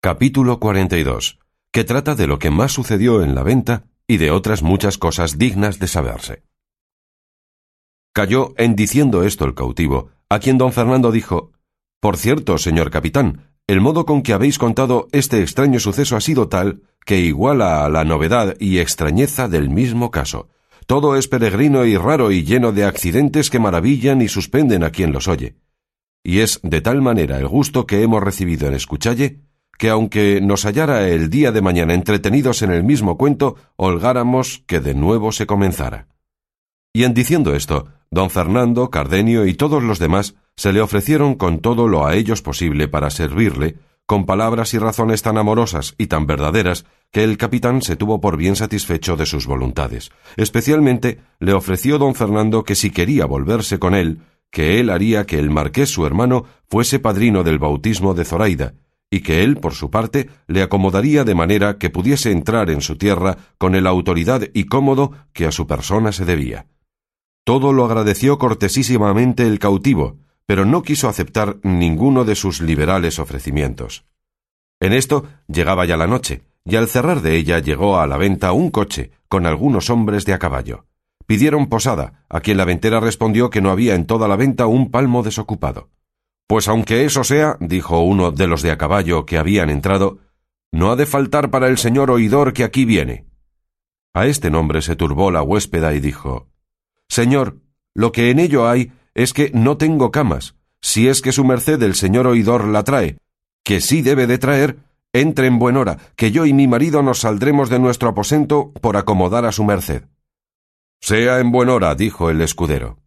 Capítulo 42, que trata de lo que más sucedió en la venta y de otras muchas cosas dignas de saberse. Cayó en diciendo esto el cautivo, a quien don Fernando dijo Por cierto, señor capitán, el modo con que habéis contado este extraño suceso ha sido tal que iguala a la novedad y extrañeza del mismo caso. Todo es peregrino y raro y lleno de accidentes que maravillan y suspenden a quien los oye. Y es de tal manera el gusto que hemos recibido en escuchalle, que aunque nos hallara el día de mañana entretenidos en el mismo cuento, holgáramos que de nuevo se comenzara. Y en diciendo esto, don Fernando, Cardenio y todos los demás se le ofrecieron con todo lo a ellos posible para servirle, con palabras y razones tan amorosas y tan verdaderas que el capitán se tuvo por bien satisfecho de sus voluntades. Especialmente le ofreció don Fernando que si quería volverse con él, que él haría que el marqués su hermano fuese padrino del bautismo de Zoraida, y que él, por su parte, le acomodaría de manera que pudiese entrar en su tierra con el autoridad y cómodo que a su persona se debía. Todo lo agradeció cortesísimamente el cautivo, pero no quiso aceptar ninguno de sus liberales ofrecimientos. En esto llegaba ya la noche, y al cerrar de ella llegó a la venta un coche con algunos hombres de a caballo. Pidieron posada, a quien la ventera respondió que no había en toda la venta un palmo desocupado. Pues aunque eso sea, dijo uno de los de a caballo que habían entrado, no ha de faltar para el señor oidor que aquí viene. A este nombre se turbó la huéspeda y dijo Señor, lo que en ello hay es que no tengo camas, si es que su merced el señor oidor la trae, que sí debe de traer, entre en buen hora, que yo y mi marido nos saldremos de nuestro aposento por acomodar a su merced. Sea en buen hora, dijo el escudero.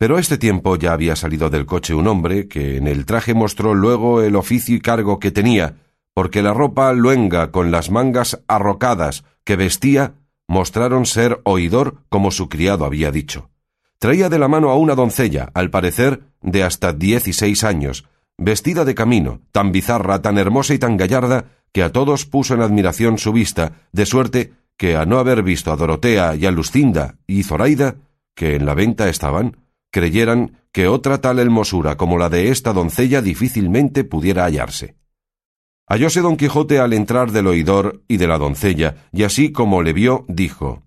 Pero a este tiempo ya había salido del coche un hombre que en el traje mostró luego el oficio y cargo que tenía, porque la ropa luenga con las mangas arrocadas que vestía mostraron ser oidor como su criado había dicho. Traía de la mano a una doncella, al parecer de hasta seis años, vestida de camino, tan bizarra, tan hermosa y tan gallarda, que a todos puso en admiración su vista, de suerte que a no haber visto a Dorotea y a Lucinda y Zoraida, que en la venta estaban, creyeran que otra tal hermosura como la de esta doncella difícilmente pudiera hallarse. Hallóse don Quijote al entrar del oidor y de la doncella, y así como le vio, dijo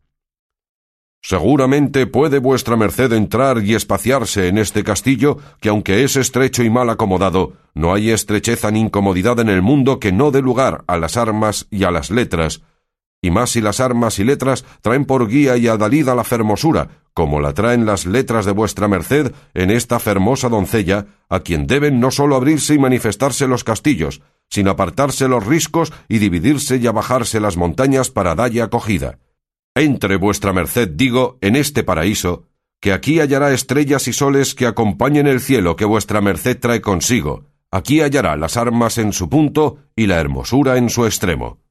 Seguramente puede vuestra merced entrar y espaciarse en este castillo, que aunque es estrecho y mal acomodado, no hay estrecheza ni incomodidad en el mundo que no dé lugar a las armas y a las letras, y más si las armas y letras traen por guía y adalida la fermosura, como la traen las letras de vuestra merced en esta fermosa doncella, a quien deben no sólo abrirse y manifestarse los castillos, sino apartarse los riscos y dividirse y abajarse las montañas para dalle acogida. Entre vuestra merced, digo, en este paraíso, que aquí hallará estrellas y soles que acompañen el cielo que vuestra merced trae consigo, aquí hallará las armas en su punto y la hermosura en su extremo.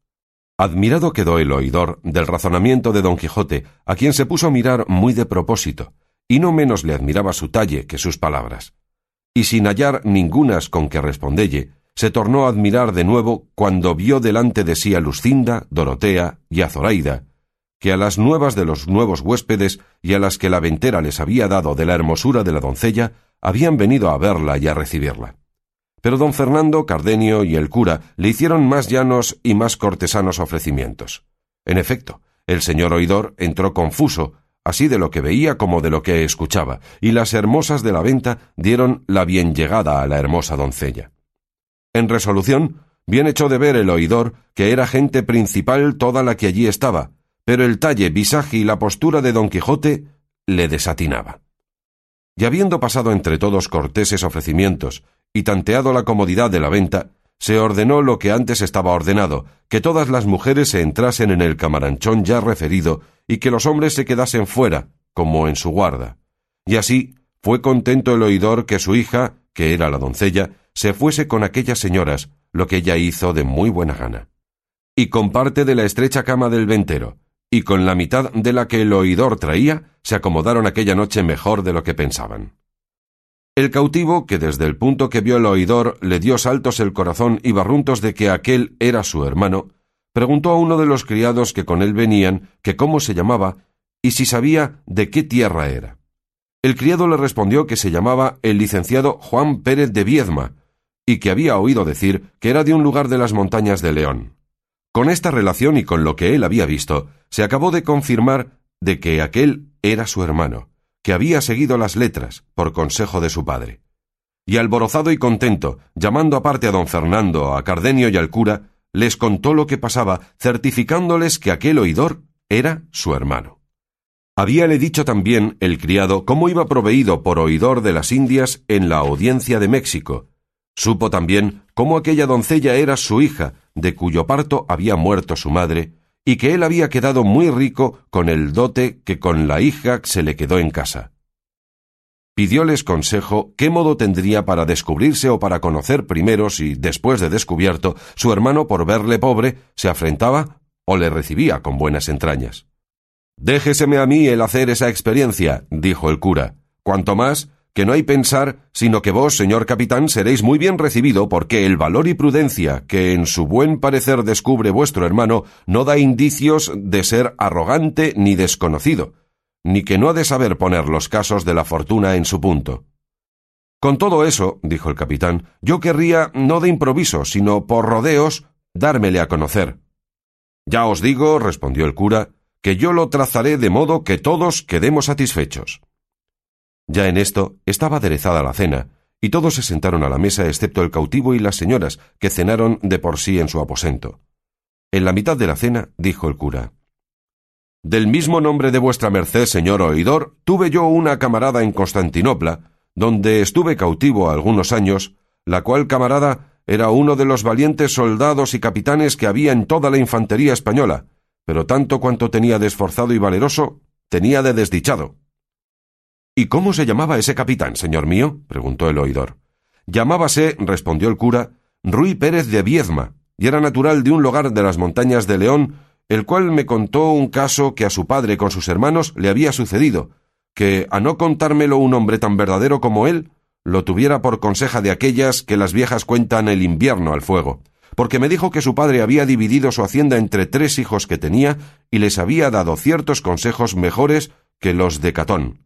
Admirado quedó el oidor del razonamiento de don Quijote, a quien se puso a mirar muy de propósito, y no menos le admiraba su talle que sus palabras. Y sin hallar ningunas con que respondelle, se tornó a admirar de nuevo cuando vio delante de sí a Lucinda, Dorotea y a Zoraida, que a las nuevas de los nuevos huéspedes y a las que la ventera les había dado de la hermosura de la doncella, habían venido a verla y a recibirla. Pero don Fernando, Cardenio y el cura le hicieron más llanos y más cortesanos ofrecimientos. En efecto, el señor oidor entró confuso, así de lo que veía como de lo que escuchaba, y las hermosas de la venta dieron la bien llegada a la hermosa doncella. En resolución, bien echó de ver el oidor que era gente principal toda la que allí estaba, pero el talle, visaje y la postura de don Quijote le desatinaba. Y habiendo pasado entre todos corteses ofrecimientos y tanteado la comodidad de la venta, se ordenó lo que antes estaba ordenado, que todas las mujeres se entrasen en el camaranchón ya referido y que los hombres se quedasen fuera, como en su guarda. Y así fue contento el oidor que su hija, que era la doncella, se fuese con aquellas señoras, lo que ella hizo de muy buena gana. Y con parte de la estrecha cama del ventero, y con la mitad de la que el oidor traía, se acomodaron aquella noche mejor de lo que pensaban. El cautivo, que desde el punto que vio el oidor le dio saltos el corazón y barruntos de que aquel era su hermano, preguntó a uno de los criados que con él venían que cómo se llamaba y si sabía de qué tierra era. El criado le respondió que se llamaba el licenciado Juan Pérez de Viedma, y que había oído decir que era de un lugar de las montañas de León. Con esta relación y con lo que él había visto, se acabó de confirmar de que aquel era su hermano, que había seguido las letras por consejo de su padre. Y alborozado y contento, llamando aparte a don Fernando, a Cardenio y al cura, les contó lo que pasaba, certificándoles que aquel oidor era su hermano. Habíale dicho también el criado cómo iba proveído por oidor de las Indias en la audiencia de México. Supo también cómo aquella doncella era su hija, de cuyo parto había muerto su madre, y que él había quedado muy rico con el dote que con la hija se le quedó en casa. Pidióles consejo qué modo tendría para descubrirse o para conocer primero si, después de descubierto, su hermano, por verle pobre, se afrentaba o le recibía con buenas entrañas. Déjeseme a mí el hacer esa experiencia, dijo el cura, cuanto más que no hay pensar, sino que vos, señor capitán, seréis muy bien recibido, porque el valor y prudencia que en su buen parecer descubre vuestro hermano no da indicios de ser arrogante ni desconocido, ni que no ha de saber poner los casos de la fortuna en su punto. Con todo eso, dijo el capitán, yo querría, no de improviso, sino por rodeos, dármele a conocer. Ya os digo, respondió el cura, que yo lo trazaré de modo que todos quedemos satisfechos. Ya en esto estaba aderezada la cena, y todos se sentaron a la mesa excepto el cautivo y las señoras, que cenaron de por sí en su aposento. En la mitad de la cena dijo el cura Del mismo nombre de vuestra merced, señor oidor, tuve yo una camarada en Constantinopla, donde estuve cautivo algunos años, la cual camarada era uno de los valientes soldados y capitanes que había en toda la infantería española, pero tanto cuanto tenía de esforzado y valeroso, tenía de desdichado. ¿Y cómo se llamaba ese capitán, señor mío? preguntó el oidor. Llamábase, respondió el cura, Ruy Pérez de Viezma, y era natural de un lugar de las montañas de León, el cual me contó un caso que a su padre con sus hermanos le había sucedido, que, a no contármelo un hombre tan verdadero como él, lo tuviera por conseja de aquellas que las viejas cuentan el invierno al fuego porque me dijo que su padre había dividido su hacienda entre tres hijos que tenía y les había dado ciertos consejos mejores que los de Catón.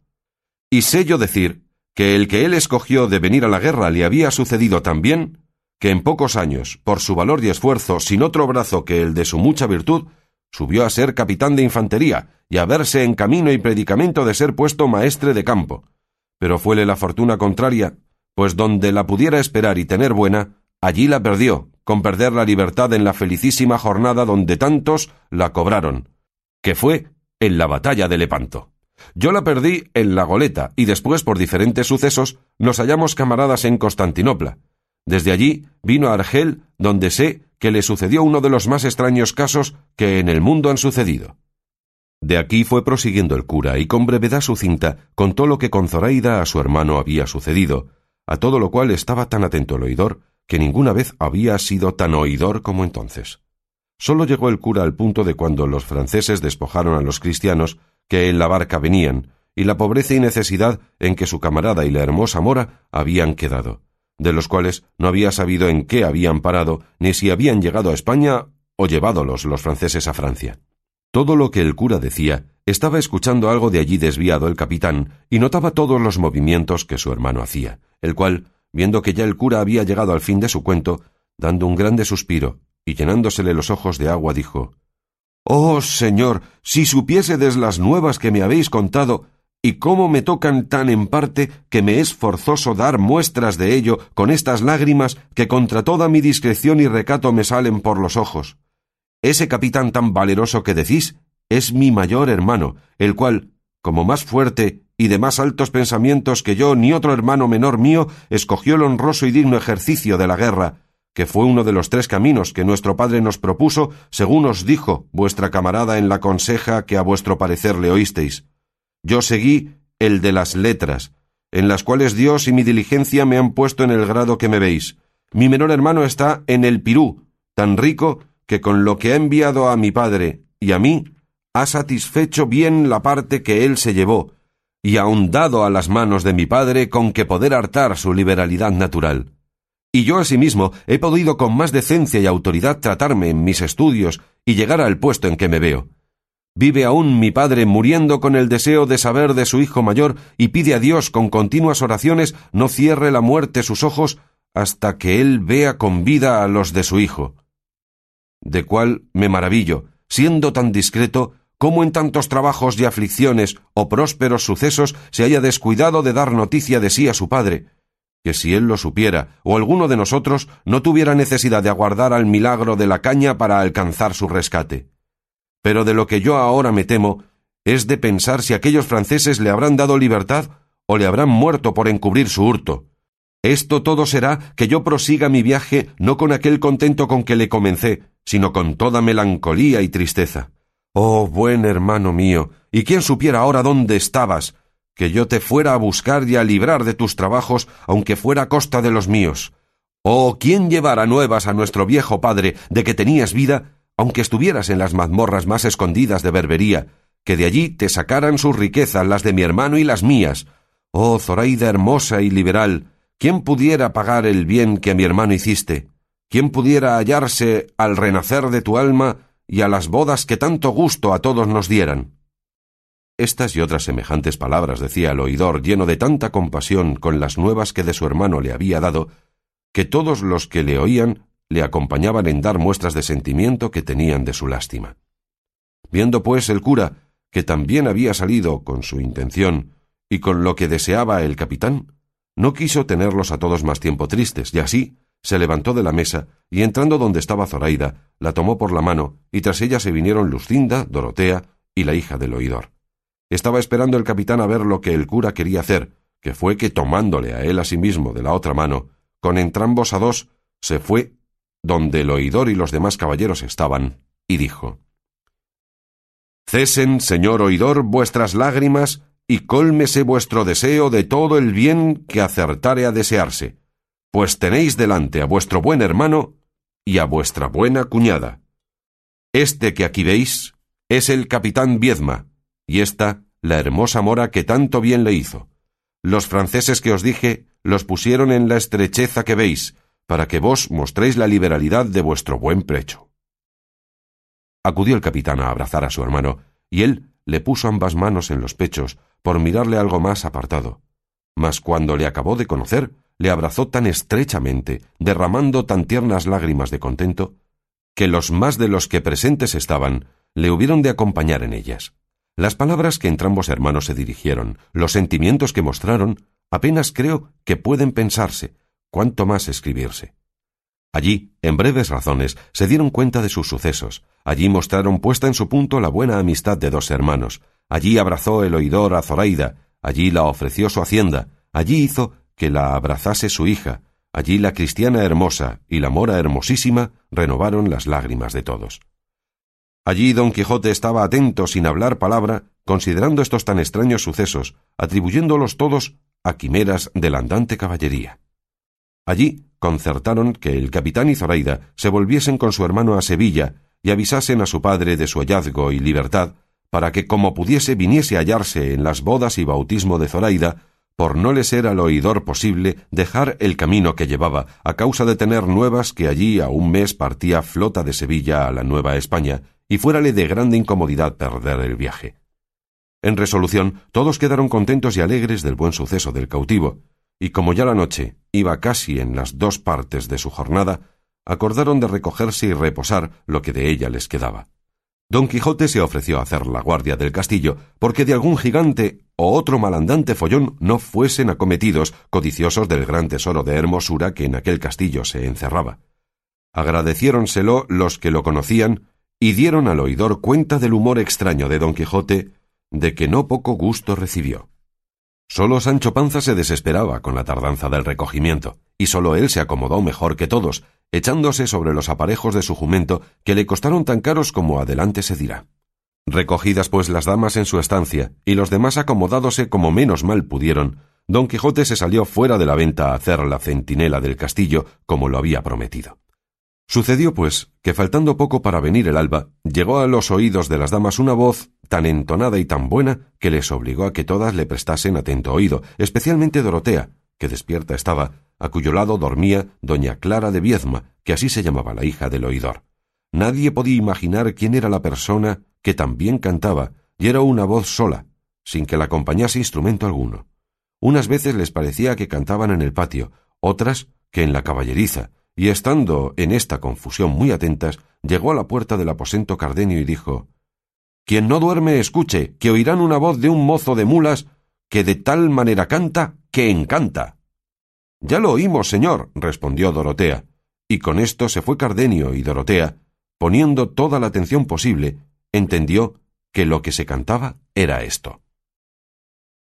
Y sé yo decir que el que él escogió de venir a la guerra le había sucedido tan bien que en pocos años, por su valor y esfuerzo, sin otro brazo que el de su mucha virtud, subió a ser capitán de infantería y a verse en camino y predicamento de ser puesto maestre de campo. Pero fuele la fortuna contraria, pues donde la pudiera esperar y tener buena, allí la perdió, con perder la libertad en la felicísima jornada donde tantos la cobraron, que fue en la batalla de Lepanto. Yo la perdí en la goleta y después, por diferentes sucesos, nos hallamos camaradas en Constantinopla. Desde allí vino a Argel, donde sé que le sucedió uno de los más extraños casos que en el mundo han sucedido. De aquí fue prosiguiendo el cura y con brevedad sucinta contó lo que con Zoraida a su hermano había sucedido, a todo lo cual estaba tan atento el oidor que ninguna vez había sido tan oidor como entonces. Sólo llegó el cura al punto de cuando los franceses despojaron a los cristianos que en la barca venían, y la pobreza y necesidad en que su camarada y la hermosa mora habían quedado, de los cuales no había sabido en qué habían parado, ni si habían llegado a España o llevádolos los franceses a Francia. Todo lo que el cura decía, estaba escuchando algo de allí desviado el capitán, y notaba todos los movimientos que su hermano hacía, el cual, viendo que ya el cura había llegado al fin de su cuento, dando un grande suspiro y llenándosele los ojos de agua, dijo Oh, señor, si supiésedes las nuevas que me habéis contado, y cómo me tocan tan en parte que me es forzoso dar muestras de ello con estas lágrimas que contra toda mi discreción y recato me salen por los ojos. Ese capitán tan valeroso que decís es mi mayor hermano, el cual, como más fuerte y de más altos pensamientos que yo ni otro hermano menor mío, escogió el honroso y digno ejercicio de la guerra, que fue uno de los tres caminos que nuestro Padre nos propuso, según os dijo vuestra camarada en la conseja que a vuestro parecer le oísteis. Yo seguí el de las letras, en las cuales Dios y mi diligencia me han puesto en el grado que me veis. Mi menor hermano está en el Pirú, tan rico que con lo que ha enviado a mi padre y a mí, ha satisfecho bien la parte que él se llevó, y aun dado a las manos de mi padre con que poder hartar su liberalidad natural. Y yo asimismo he podido con más decencia y autoridad tratarme en mis estudios y llegar al puesto en que me veo. Vive aún mi padre muriendo con el deseo de saber de su hijo mayor y pide a Dios con continuas oraciones no cierre la muerte sus ojos hasta que él vea con vida a los de su hijo. De cual me maravillo, siendo tan discreto, cómo en tantos trabajos y aflicciones o prósperos sucesos se haya descuidado de dar noticia de sí a su padre, que si él lo supiera, o alguno de nosotros, no tuviera necesidad de aguardar al milagro de la caña para alcanzar su rescate. Pero de lo que yo ahora me temo es de pensar si aquellos franceses le habrán dado libertad o le habrán muerto por encubrir su hurto. Esto todo será que yo prosiga mi viaje no con aquel contento con que le comencé, sino con toda melancolía y tristeza. Oh, buen hermano mío, ¿y quién supiera ahora dónde estabas? Que yo te fuera a buscar y a librar de tus trabajos, aunque fuera a costa de los míos. Oh, ¿quién llevara nuevas a nuestro viejo padre de que tenías vida, aunque estuvieras en las mazmorras más escondidas de Berbería, que de allí te sacaran sus riquezas, las de mi hermano y las mías? Oh, Zoraida hermosa y liberal, ¿quién pudiera pagar el bien que a mi hermano hiciste? ¿Quién pudiera hallarse al renacer de tu alma y a las bodas que tanto gusto a todos nos dieran. Estas y otras semejantes palabras decía el oidor lleno de tanta compasión con las nuevas que de su hermano le había dado, que todos los que le oían le acompañaban en dar muestras de sentimiento que tenían de su lástima. Viendo pues el cura que también había salido con su intención y con lo que deseaba el capitán, no quiso tenerlos a todos más tiempo tristes, y así, se levantó de la mesa y entrando donde estaba Zoraida, la tomó por la mano y tras ella se vinieron Lucinda, Dorotea y la hija del oidor. Estaba esperando el capitán a ver lo que el cura quería hacer, que fue que tomándole a él a sí mismo de la otra mano, con entrambos a dos, se fue donde el oidor y los demás caballeros estaban, y dijo Cesen, señor oidor, vuestras lágrimas, y cólmese vuestro deseo de todo el bien que acertare a desearse pues tenéis delante a vuestro buen hermano y a vuestra buena cuñada. Este que aquí veis es el capitán Viedma, y esta la hermosa mora que tanto bien le hizo. Los franceses que os dije los pusieron en la estrecheza que veis, para que vos mostréis la liberalidad de vuestro buen precho. Acudió el capitán a abrazar a su hermano, y él le puso ambas manos en los pechos por mirarle algo más apartado. Mas cuando le acabó de conocer, le abrazó tan estrechamente, derramando tan tiernas lágrimas de contento, que los más de los que presentes estaban le hubieron de acompañar en ellas. Las palabras que entrambos hermanos se dirigieron, los sentimientos que mostraron, apenas creo que pueden pensarse, cuanto más escribirse. Allí, en breves razones, se dieron cuenta de sus sucesos, allí mostraron puesta en su punto la buena amistad de dos hermanos, allí abrazó el oidor a Zoraida, allí la ofreció su hacienda, allí hizo que la abrazase su hija, allí la cristiana hermosa y la mora hermosísima renovaron las lágrimas de todos. Allí don Quijote estaba atento sin hablar palabra, considerando estos tan extraños sucesos, atribuyéndolos todos a quimeras de la andante caballería. Allí concertaron que el capitán y Zoraida se volviesen con su hermano a Sevilla y avisasen a su padre de su hallazgo y libertad, para que como pudiese viniese a hallarse en las bodas y bautismo de Zoraida, por no le ser al oidor posible dejar el camino que llevaba, a causa de tener nuevas que allí a un mes partía flota de Sevilla a la Nueva España, y fuérale de grande incomodidad perder el viaje. En resolución, todos quedaron contentos y alegres del buen suceso del cautivo, y como ya la noche iba casi en las dos partes de su jornada, acordaron de recogerse y reposar lo que de ella les quedaba. Don Quijote se ofreció a hacer la guardia del castillo, porque de algún gigante o otro malandante follón no fuesen acometidos, codiciosos del gran tesoro de hermosura que en aquel castillo se encerraba. Agradeciéronselo los que lo conocían, y dieron al oidor cuenta del humor extraño de don Quijote, de que no poco gusto recibió. Solo Sancho Panza se desesperaba con la tardanza del recogimiento, y sólo él se acomodó mejor que todos, echándose sobre los aparejos de su jumento que le costaron tan caros como adelante se dirá. Recogidas pues las damas en su estancia, y los demás acomodádose como menos mal pudieron, don Quijote se salió fuera de la venta a hacer la centinela del castillo como lo había prometido. Sucedió, pues, que faltando poco para venir el alba, llegó a los oídos de las damas una voz tan entonada y tan buena que les obligó a que todas le prestasen atento oído, especialmente Dorotea, que despierta estaba, a cuyo lado dormía doña Clara de Viezma, que así se llamaba la hija del oidor. Nadie podía imaginar quién era la persona que también cantaba, y era una voz sola, sin que la acompañase instrumento alguno. Unas veces les parecía que cantaban en el patio, otras que en la caballeriza, y estando en esta confusión muy atentas, llegó a la puerta del aposento Cardenio y dijo Quien no duerme escuche, que oirán una voz de un mozo de mulas que de tal manera canta que encanta. Ya lo oímos, señor, respondió Dorotea, y con esto se fue Cardenio y Dorotea, poniendo toda la atención posible, entendió que lo que se cantaba era esto.